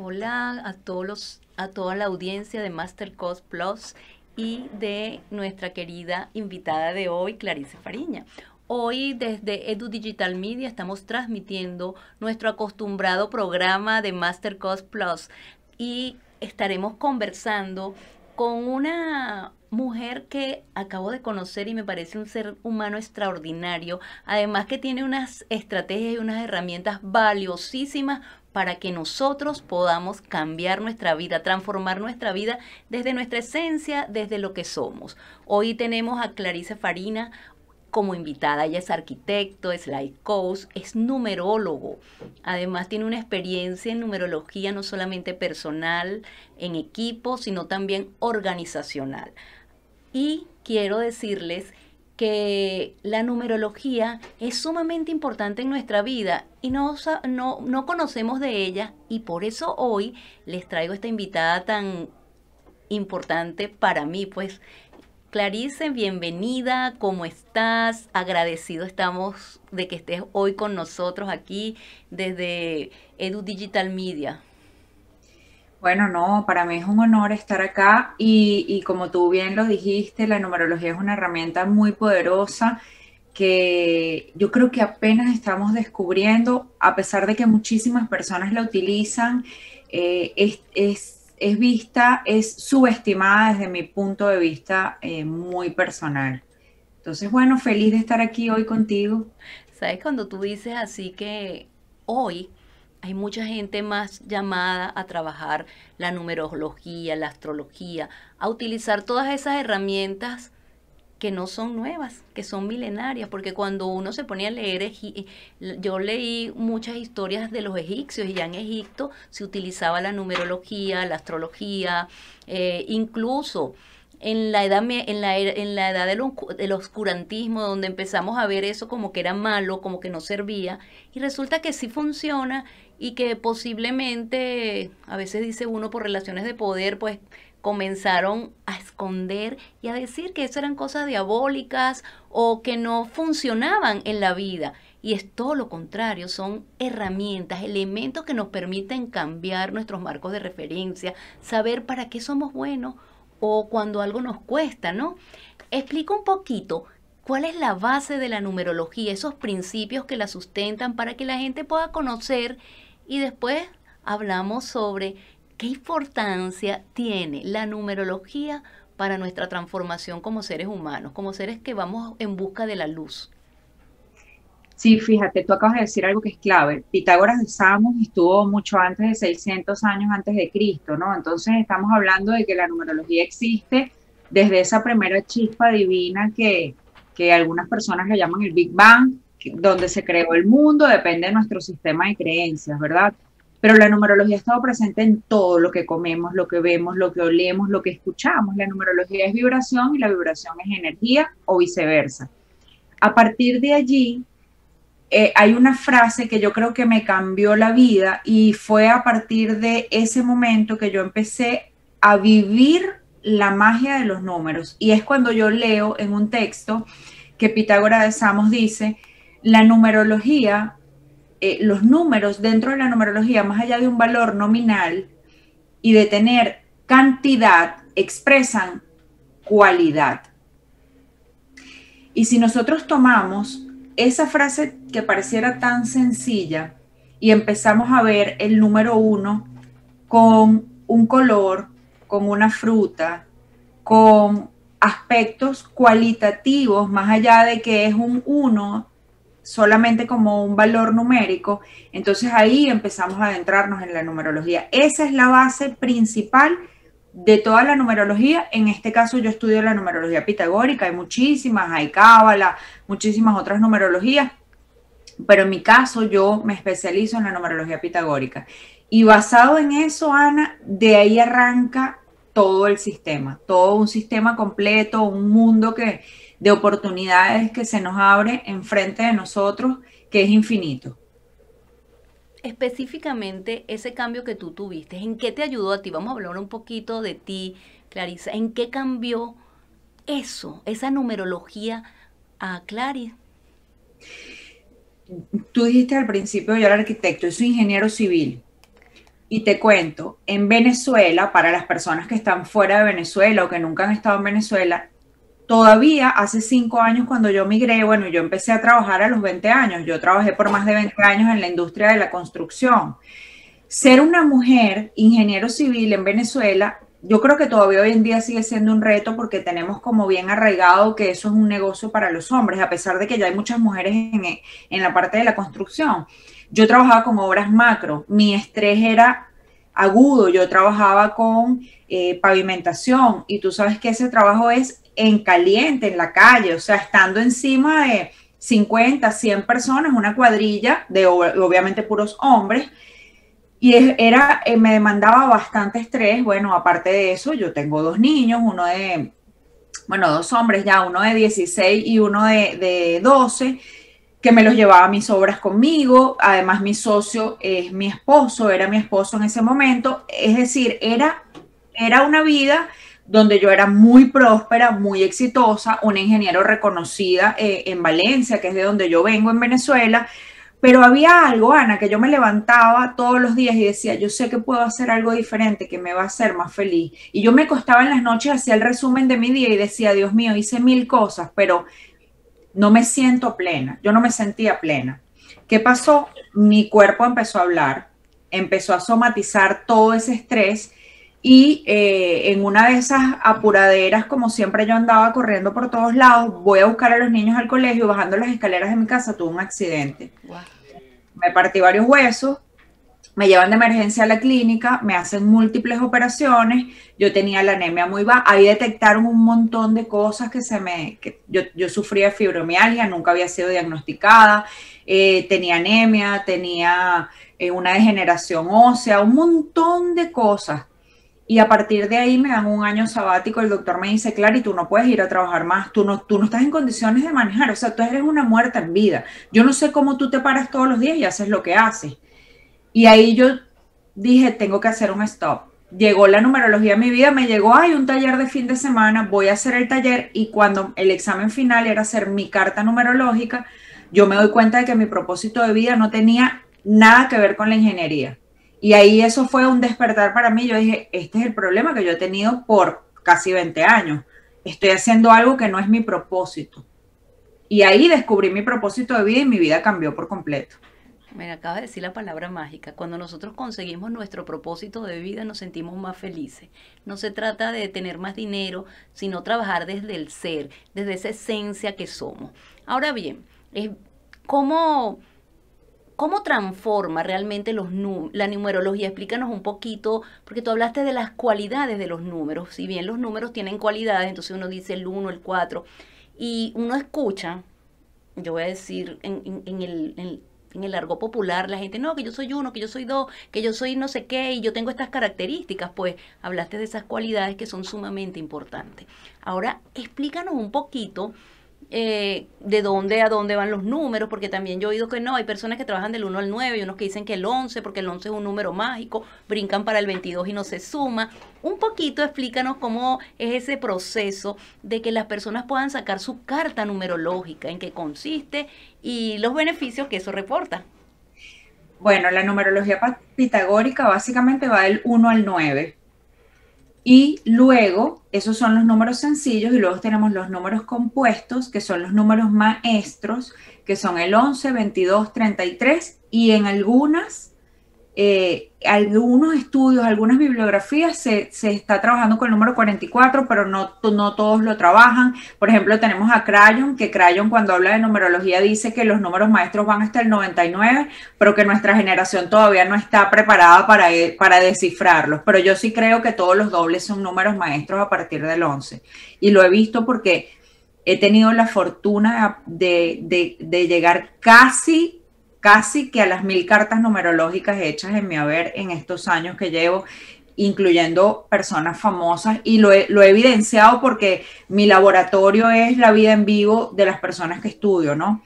Hola a todos los, a toda la audiencia de Master Cost Plus y de nuestra querida invitada de hoy, Clarice Fariña. Hoy desde Edu Digital Media estamos transmitiendo nuestro acostumbrado programa de Master Cost Plus y estaremos conversando con una mujer que acabo de conocer y me parece un ser humano extraordinario, además que tiene unas estrategias y unas herramientas valiosísimas para que nosotros podamos cambiar nuestra vida, transformar nuestra vida desde nuestra esencia, desde lo que somos. Hoy tenemos a Clarice Farina como invitada. Ella es arquitecto, es life coach, es numerólogo. Además tiene una experiencia en numerología no solamente personal, en equipo, sino también organizacional. Y quiero decirles que la numerología es sumamente importante en nuestra vida y no, no, no conocemos de ella y por eso hoy les traigo esta invitada tan importante para mí, pues Clarice, bienvenida, ¿cómo estás? Agradecido estamos de que estés hoy con nosotros aquí desde Edu Digital Media. Bueno, no, para mí es un honor estar acá y, como tú bien lo dijiste, la numerología es una herramienta muy poderosa que yo creo que apenas estamos descubriendo, a pesar de que muchísimas personas la utilizan, eh, es, vista, es subestimada desde mi punto de vista eh, muy personal. Entonces, bueno, feliz de estar aquí hoy contigo. Sabes, cuando tú dices así que hoy hay mucha gente más llamada a trabajar la numerología, la astrología, a utilizar todas esas herramientas que no son nuevas, que son milenarias, porque cuando uno se pone a leer, yo leí muchas historias de los egipcios y ya en Egipto se utilizaba la numerología, la astrología, eh, incluso en la edad, en la, en la edad del, del, oscurantismo, donde empezamos a ver eso como que era malo, como que no servía, y resulta que sí funciona y que posiblemente, a veces dice uno por relaciones de poder, pues comenzaron a esconder y a decir que eso eran cosas diabólicas o que no funcionaban en la vida. Y es todo lo contrario, son herramientas, elementos que nos permiten cambiar nuestros marcos de referencia, saber para qué somos buenos o cuando algo nos cuesta, ¿no? Explica un poquito cuál es la base de la numerología, esos principios que la sustentan para que la gente pueda conocer y después hablamos sobre qué importancia tiene la numerología para nuestra transformación como seres humanos, como seres que vamos en busca de la luz. Sí, fíjate, tú acabas de decir algo que es clave. Pitágoras de Samos estuvo mucho antes de 600 años antes de Cristo, ¿no? Entonces estamos hablando de que la numerología existe desde esa primera chispa divina que, que algunas personas le llaman el Big Bang, donde se creó el mundo, depende de nuestro sistema de creencias, ¿verdad? Pero la numerología ha estado presente en todo lo que comemos, lo que vemos, lo que olemos, lo que escuchamos. La numerología es vibración y la vibración es energía o viceversa. A partir de allí, eh, hay una frase que yo creo que me cambió la vida y fue a partir de ese momento que yo empecé a vivir la magia de los números. Y es cuando yo leo en un texto que Pitágoras de Samos dice, la numerología, eh, los números dentro de la numerología, más allá de un valor nominal y de tener cantidad, expresan cualidad. Y si nosotros tomamos esa frase que pareciera tan sencilla y empezamos a ver el número uno con un color, con una fruta, con aspectos cualitativos, más allá de que es un uno solamente como un valor numérico, entonces ahí empezamos a adentrarnos en la numerología. Esa es la base principal de toda la numerología. En este caso yo estudio la numerología pitagórica, hay muchísimas, hay cábala, muchísimas otras numerologías, pero en mi caso yo me especializo en la numerología pitagórica. Y basado en eso, Ana, de ahí arranca todo el sistema, todo un sistema completo, un mundo que, de oportunidades que se nos abre enfrente de nosotros, que es infinito. Específicamente, ese cambio que tú tuviste, ¿en qué te ayudó a ti? Vamos a hablar un poquito de ti, Clarisa. ¿En qué cambió eso, esa numerología a Clary. Tú dijiste al principio, yo era arquitecto, yo soy ingeniero civil. Y te cuento, en Venezuela, para las personas que están fuera de Venezuela o que nunca han estado en Venezuela, todavía hace cinco años cuando yo migré, bueno, yo empecé a trabajar a los 20 años, yo trabajé por más de 20 años en la industria de la construcción. Ser una mujer ingeniero civil en Venezuela, yo creo que todavía hoy en día sigue siendo un reto porque tenemos como bien arraigado que eso es un negocio para los hombres, a pesar de que ya hay muchas mujeres en, en la parte de la construcción. Yo trabajaba con obras macro, mi estrés era agudo, yo trabajaba con eh, pavimentación y tú sabes que ese trabajo es en caliente, en la calle, o sea, estando encima de 50, 100 personas, una cuadrilla de obviamente puros hombres. Y era, eh, me demandaba bastante estrés. Bueno, aparte de eso, yo tengo dos niños, uno de, bueno, dos hombres ya, uno de 16 y uno de, de 12 que me los llevaba a mis obras conmigo. Además, mi socio es mi esposo, era mi esposo en ese momento. Es decir, era, era una vida donde yo era muy próspera, muy exitosa, una ingeniero reconocida eh, en Valencia, que es de donde yo vengo en Venezuela. Pero había algo, Ana, que yo me levantaba todos los días y decía, yo sé que puedo hacer algo diferente que me va a hacer más feliz. Y yo me acostaba en las noches, hacía el resumen de mi día y decía, Dios mío, hice mil cosas, pero no me siento plena, yo no me sentía plena. ¿Qué pasó? Mi cuerpo empezó a hablar, empezó a somatizar todo ese estrés y eh, en una de esas apuraderas, como siempre yo andaba corriendo por todos lados, voy a buscar a los niños al colegio, bajando las escaleras de mi casa, tuve un accidente. Me partí varios huesos, me llevan de emergencia a la clínica, me hacen múltiples operaciones, yo tenía la anemia muy baja, ahí detectaron un montón de cosas que se me, que yo, yo sufría fibromialgia, nunca había sido diagnosticada, eh, tenía anemia, tenía eh, una degeneración ósea, un montón de cosas. Y a partir de ahí me dan un año sabático, el doctor me dice, Clary, tú no puedes ir a trabajar más, tú no, tú no estás en condiciones de manejar, o sea, tú eres una muerta en vida. Yo no sé cómo tú te paras todos los días y haces lo que haces y ahí yo dije, tengo que hacer un stop. Llegó la numerología a mi vida, me llegó, hay un taller de fin de semana, voy a hacer el taller y cuando el examen final era hacer mi carta numerológica, yo me doy cuenta de que mi propósito de vida no tenía nada que ver con la ingeniería. Y ahí eso fue un despertar para mí. Yo dije, este es el problema que yo he tenido por casi 20 años. Estoy haciendo algo que no es mi propósito. Y ahí descubrí mi propósito de vida y mi vida cambió por completo. Me acaba de decir la palabra mágica. Cuando nosotros conseguimos nuestro propósito de vida nos sentimos más felices. No se trata de tener más dinero, sino trabajar desde el ser, desde esa esencia que somos. Ahora bien, ¿cómo, cómo transforma realmente los la numerología? Explícanos un poquito, porque tú hablaste de las cualidades de los números. Si bien los números tienen cualidades, entonces uno dice el 1, el 4, y uno escucha, yo voy a decir, en, en, el, en el largo popular, la gente, no, que yo soy uno, que yo soy dos, que yo soy no sé qué, y yo tengo estas características, pues hablaste de esas cualidades que son sumamente importantes. Ahora, explícanos un poquito eh, de dónde a dónde van los números, porque también yo he oído que no, hay personas que trabajan del 1 al 9 y unos que dicen que el 11, porque el 11 es un número mágico, brincan para el 22 y no se suma. Un poquito explícanos cómo es ese proceso de que las personas puedan sacar su carta numerológica, en qué consiste y los beneficios que eso reporta. Bueno, la numerología pitagórica básicamente va del 1 al 9. Y luego, esos son los números sencillos y luego tenemos los números compuestos, que son los números maestros, que son el 11, 22, 33 y en algunas eh, algunos estudios, algunas bibliografías se, está trabajando con el número 44, pero no, no todos lo trabajan. Por ejemplo, tenemos a Crayon, que Crayon cuando habla de numerología dice que los números maestros van hasta el 99, pero que nuestra generación todavía no está preparada para, e, para descifrarlos. Pero yo sí creo que todos los dobles son números maestros a partir del 11. Y lo he visto porque he tenido la fortuna de, de, de llegar casi casi que a las mil cartas numerológicas hechas en mi haber en estos años que llevo, incluyendo personas famosas, y lo he, evidenciado porque mi laboratorio es la vida en vivo de las personas que estudio, ¿no?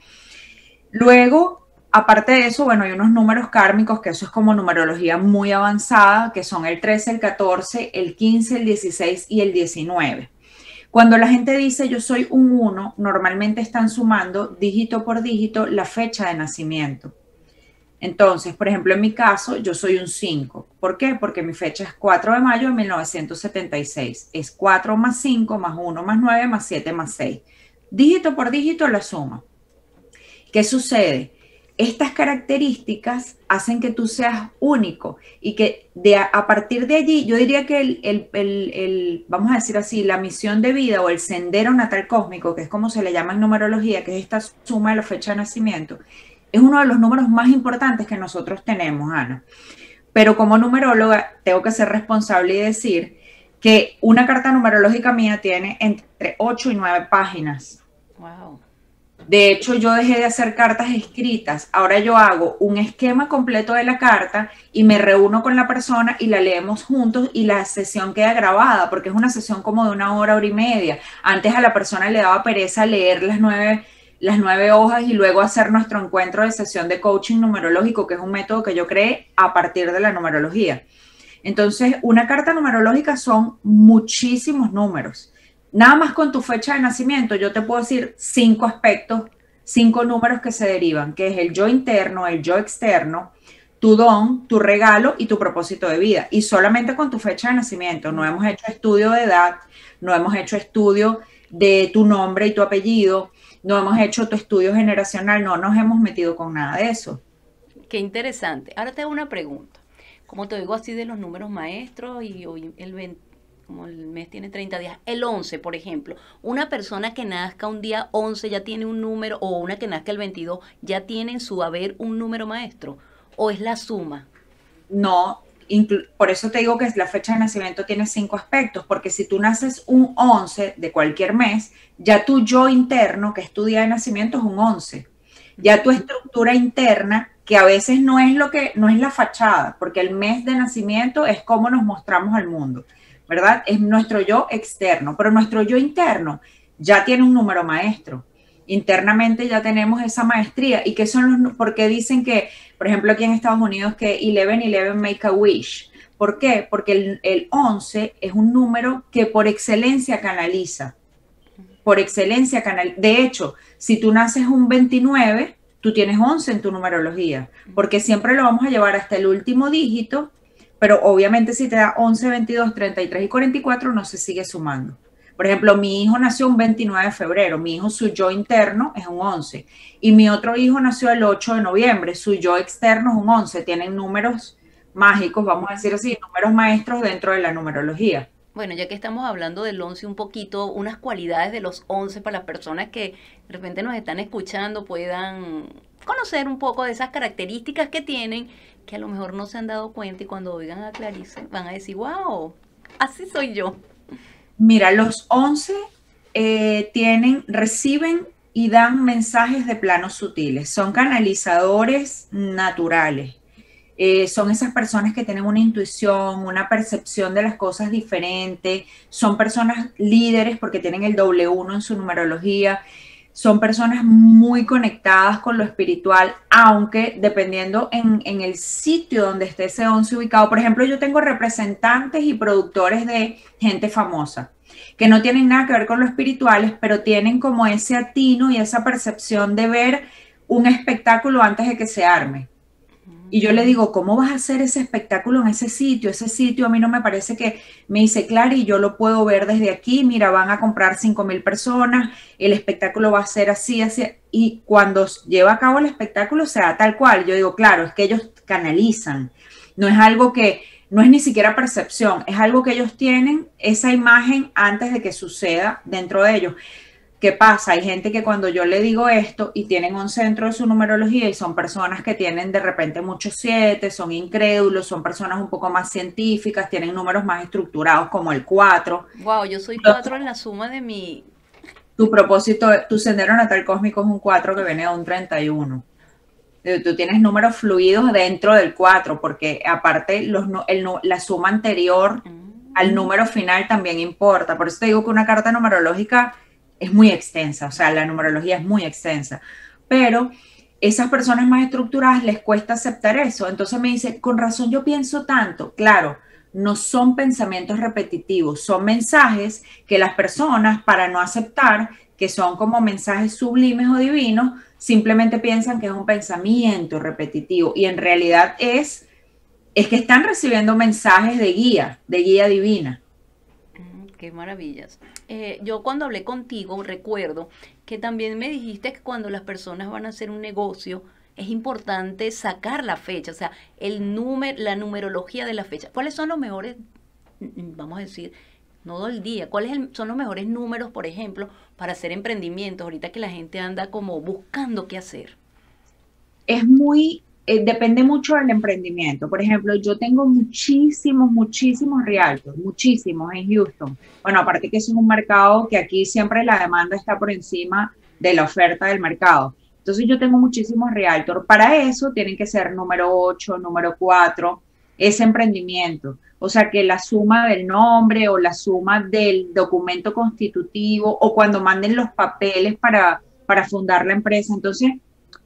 Luego, aparte de eso, bueno, hay unos números kármicos, que eso es como numerología muy avanzada, que son el 13, el 14, el 15, el 16 y el 19. Cuando la gente dice yo soy un 1, normalmente están sumando dígito por dígito la fecha de nacimiento. Entonces, por ejemplo, en mi caso, yo soy un 5. ¿Por qué? Porque mi fecha es 4 de mayo de 1976. Es 4 más 5 más 1 más 9 más 7 más 6. Dígito por dígito la suma. ¿Qué sucede? Estas características hacen que tú seas único y que de a, partir de allí, yo diría que el, vamos a decir así, la misión de vida o el sendero natal cósmico, que es como se le llama en numerología, que es esta suma de la fecha de nacimiento, es uno de los números más importantes que nosotros tenemos, Ana. Pero como numeróloga, tengo que ser responsable y decir que una carta numerológica mía tiene entre 8 y 9 páginas. Wow. De hecho, yo dejé de hacer cartas escritas. Ahora yo hago un esquema completo de la carta y me reúno con la persona y la leemos juntos y la sesión queda grabada porque es una sesión como de una hora, hora y media. Antes a la persona le daba pereza leer las nueve, las nueve hojas y luego hacer nuestro encuentro de sesión de coaching numerológico, que es un método que yo creé a partir de la numerología. Entonces, una carta numerológica son muchísimos números Nada más con tu fecha de nacimiento, yo te puedo decir cinco aspectos, cinco números que se derivan, que es el yo interno, el yo externo, tu don, tu regalo y tu propósito de vida. Y solamente con tu fecha de nacimiento. No hemos hecho estudio de edad, no hemos hecho estudio de tu nombre y tu apellido, no hemos hecho tu estudio generacional, no nos hemos metido con nada de eso. Qué interesante. Ahora te hago una pregunta. Como te digo así de los números maestros y hoy el 20 como el mes tiene 30 días, el 11, por ejemplo, una persona que nazca un día 11 ya tiene un número, o una que nazca el 22 ya tiene en su haber un número maestro, o es la suma. No, por eso te digo que la fecha de nacimiento tiene cinco aspectos, porque si tú naces un 11 de cualquier mes, ya tu yo interno, que es tu día de nacimiento, es un 11. Ya tu estructura interna, que a veces no es lo que, no es la fachada, porque el mes de nacimiento es cómo nos mostramos al mundo. ¿Verdad? Es nuestro yo externo, pero nuestro yo interno ya tiene un número maestro. Internamente ya tenemos esa maestría. ¿Y qué son los, porque dicen que, por ejemplo, aquí en Estados Unidos, que 11-11 make a wish? ¿Por qué? Porque el, el 11 es un número que por excelencia canaliza. Por excelencia canal. De hecho, si tú naces un 29, tú tienes 11 en tu numerología, porque siempre lo vamos a llevar hasta el último dígito pero obviamente si te da 11, 22, 33 y 44 no se sigue sumando. Por ejemplo, mi hijo nació un 29 de febrero, mi hijo su yo interno es un 11 y mi otro hijo nació el 8 de noviembre, su yo externo es un 11, tienen números mágicos, vamos a decir así, números maestros dentro de la numerología. Bueno, ya que estamos hablando del 11 un poquito, unas cualidades de los 11 para las personas que de repente nos están escuchando puedan conocer un poco de esas características que tienen que a lo mejor no se han dado cuenta y cuando oigan a Clarice van a decir, wow, así soy yo. Mira, los 11 eh, tienen, reciben y dan mensajes de planos sutiles, son canalizadores naturales. Eh, son esas personas que tienen una intuición, una percepción de las cosas diferente, son personas líderes porque tienen el doble uno en su numerología son personas muy conectadas con lo espiritual, aunque dependiendo en, el sitio donde esté ese once ubicado, por ejemplo, yo tengo representantes y productores de gente famosa que no tienen nada que ver con lo espirituales, pero tienen como ese atino y esa percepción de ver un espectáculo antes de que se arme. Y yo le digo, ¿cómo vas a hacer ese espectáculo en ese sitio? Ese sitio a mí no me parece que me dice, y yo lo puedo ver desde aquí, mira, van a comprar 5 mil personas, el espectáculo va a ser así, así. Y cuando lleva a cabo el espectáculo, se da tal cual. Yo digo, claro, es que ellos canalizan. No es algo que, no es ni siquiera percepción, es algo que ellos tienen esa imagen antes de que suceda dentro de ellos. ¿Qué pasa? Hay gente que cuando yo le digo esto y tienen un centro de su numerología y son personas que tienen de repente muchos siete, son incrédulos, son personas un poco más científicas, tienen números más estructurados como el 4. Wow, yo soy 4 en la suma de mi... Tu propósito, tu sendero natal cósmico es un 4 que viene de un 31. Eh, tú tienes números fluidos dentro del 4, porque aparte los, la suma anterior mm. al número final también importa. Por eso te digo que una carta numerológica es muy extensa, o sea, la numerología es muy extensa, pero esas personas más estructuradas les cuesta aceptar eso. Entonces me dice, con razón yo pienso tanto, claro, no son pensamientos repetitivos, son mensajes que las personas, para no aceptar que son como mensajes sublimes o divinos, simplemente piensan que es un pensamiento repetitivo y en realidad es, es que están recibiendo mensajes de guía, de guía divina. Qué maravillas. Eh, yo cuando hablé contigo recuerdo que también me dijiste que cuando las personas van a hacer un negocio, es importante sacar la fecha, o sea, el número, la numerología de la fecha. ¿Cuáles son los mejores, vamos a decir, no todo el día, cuáles son los mejores números, por ejemplo, para hacer emprendimientos, ahorita que la gente anda como buscando qué hacer? Es muy, eh, depende mucho del emprendimiento. Por ejemplo, yo tengo muchísimos, muchísimos realtors, muchísimos en Houston. Bueno, aparte que es un mercado que aquí siempre la demanda está por encima de la oferta del mercado. Entonces yo tengo muchísimos realtor. Para eso tienen que ser número 8, número 4, ese emprendimiento. O sea, que la suma del nombre o la suma del documento constitutivo o cuando manden los papeles para, para fundar la empresa. Entonces,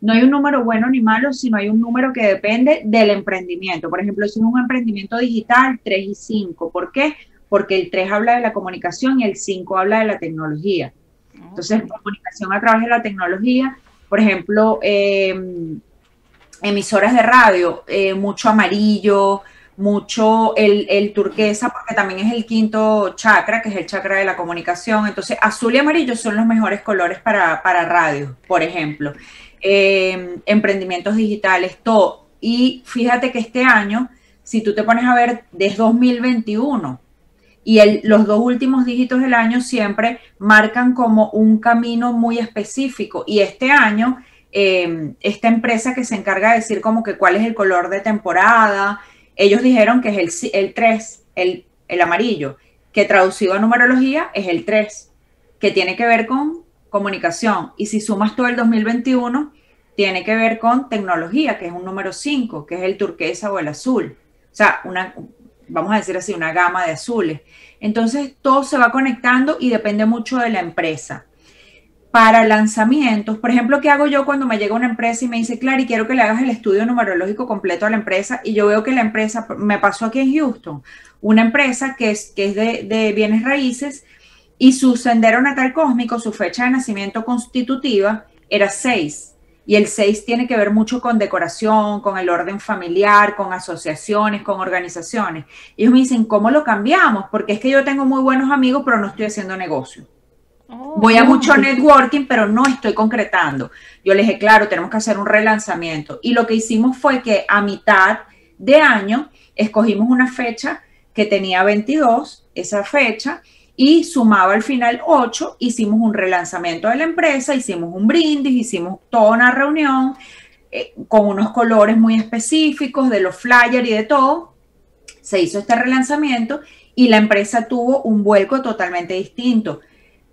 no hay un número bueno ni malo, sino hay un número que depende del emprendimiento. Por ejemplo, si es un emprendimiento digital, 3 y 5. ¿Por qué? Porque el 3 habla de la comunicación y el 5 habla de la tecnología. Entonces, comunicación a través de la tecnología por ejemplo, em, emisoras de radio, eh, mucho amarillo, mucho el, turquesa, porque también es el quinto chakra, que es el chakra de la comunicación. Entonces, azul y amarillo son los mejores colores para, radio, por ejemplo. Em, emprendimientos digitales, todo. Y fíjate que este año, si tú te pones a ver, desde 2021, y los dos últimos dígitos del año siempre marcan como un camino muy específico. Y este año, em, esta empresa que se encarga de decir como que cuál es el color de temporada, ellos dijeron que es el, el 3, el, el amarillo, que traducido a numerología es el 3, que tiene que ver con comunicación. Y si sumas todo el 2021, tiene que ver con tecnología, que es un número 5, que es el turquesa o el azul. O sea, una, vamos a decir así, una gama de azules. Entonces, todo se va conectando y depende mucho de la empresa. Para lanzamientos, por ejemplo, ¿qué hago yo cuando me llega una empresa y me dice, Clary, quiero que le hagas el estudio numerológico completo a la empresa? Y yo veo que la empresa, me pasó aquí en Houston, una empresa que es, que es de, de bienes raíces y su sendero natal cósmico, su fecha de nacimiento constitutiva, era 6 y el 6 tiene que ver mucho con decoración, con el orden familiar, con asociaciones, con organizaciones. Ellos me dicen, ¿cómo lo cambiamos? Porque es que yo tengo muy buenos amigos, pero no estoy haciendo negocio. Oh. Voy a mucho networking, pero no estoy concretando. Yo les dije, claro, tenemos que hacer un relanzamiento. Y lo que hicimos fue que a mitad de año escogimos una fecha que tenía 22, esa fecha, y sumaba al final 8, hicimos un relanzamiento de la empresa, hicimos un brindis, hicimos toda una reunión eh, con unos colores muy específicos de los flyers y de todo. Se hizo este relanzamiento y la empresa tuvo un vuelco totalmente distinto.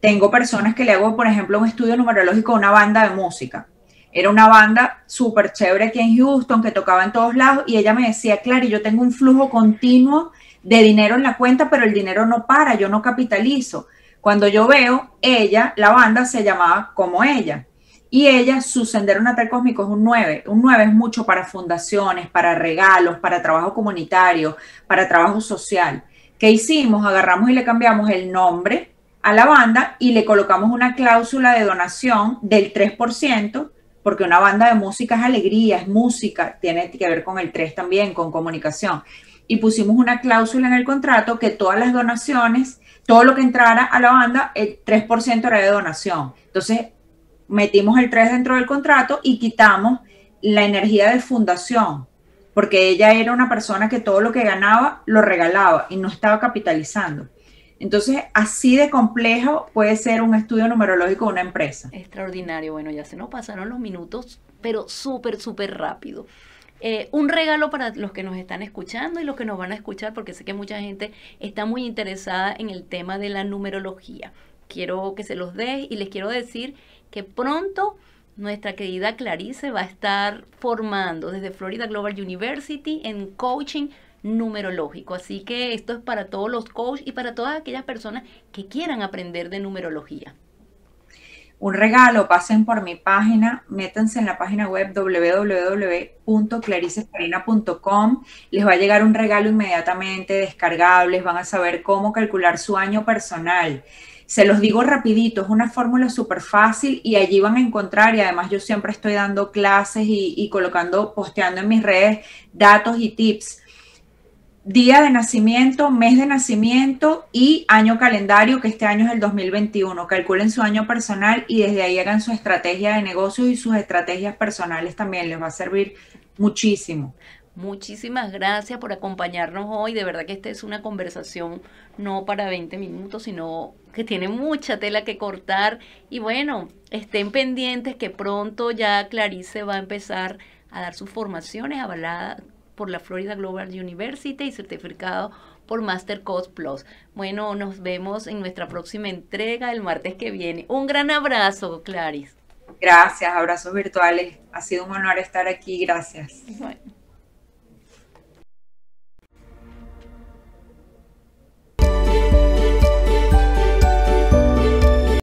Tengo personas que le hago, por ejemplo, un estudio numerológico a una banda de música. Era una banda súper chévere aquí en Houston que tocaba en todos lados y ella me decía, Clary, yo tengo un flujo continuo de dinero en la cuenta, pero el dinero no para, yo no capitalizo. Cuando yo veo, ella, la banda se llamaba como ella. Y ella, su sendero natal cósmico es un 9. Un 9 es mucho para fundaciones, para regalos, para trabajo comunitario, para trabajo social. ¿Qué hicimos? Agarramos y le cambiamos el nombre a la banda y le colocamos una cláusula de donación del 3%, porque una banda de música es alegría, es música, tiene que ver con el 3 también, con comunicación y pusimos una cláusula en el contrato que todas las donaciones, todo lo que entrara a la banda, el 3% era de donación. Entonces, metimos el 3 dentro del contrato y quitamos la energía de fundación, porque ella era una persona que todo lo que ganaba lo regalaba y no estaba capitalizando. Entonces, así de complejo puede ser un estudio numerológico de una empresa. Extraordinario. Bueno, ya se nos pasaron los minutos, pero súper, súper rápido. Eh, un regalo para los que nos están escuchando y los que nos van a escuchar, porque sé que mucha gente está muy interesada en el tema de la numerología. Quiero que se los dé y les quiero decir que pronto nuestra querida Clarice va a estar formando desde Florida Global University en coaching numerológico. Así que esto es para todos los coaches y para todas aquellas personas que quieran aprender de numerología. Un regalo, pasen por mi página, métanse en la página web www.claricefarina.com, les va a llegar un regalo inmediatamente descargable, van a saber cómo calcular su año personal. Se los digo rapidito, es una fórmula súper fácil y allí van a encontrar, y además yo siempre estoy dando clases y, y colocando, posteando en mis redes datos y tips día de nacimiento, mes de nacimiento y año calendario, que este año es el 2021. Calculen su año personal y desde ahí hagan su estrategia de negocios y sus estrategias personales también. Les va a servir muchísimo. Muchísimas gracias por acompañarnos hoy. De verdad que esta es una conversación no para 20 minutos, sino que tiene mucha tela que cortar. Y bueno, estén pendientes que pronto ya Clarice va a empezar a dar sus formaciones avaladas por la Florida Global University y certificado por Master Coach Plus. Bueno, nos vemos en nuestra próxima entrega el martes que viene. Un gran abrazo, Clarice. Gracias, abrazos virtuales. Ha sido un honor estar aquí. Gracias. Bueno.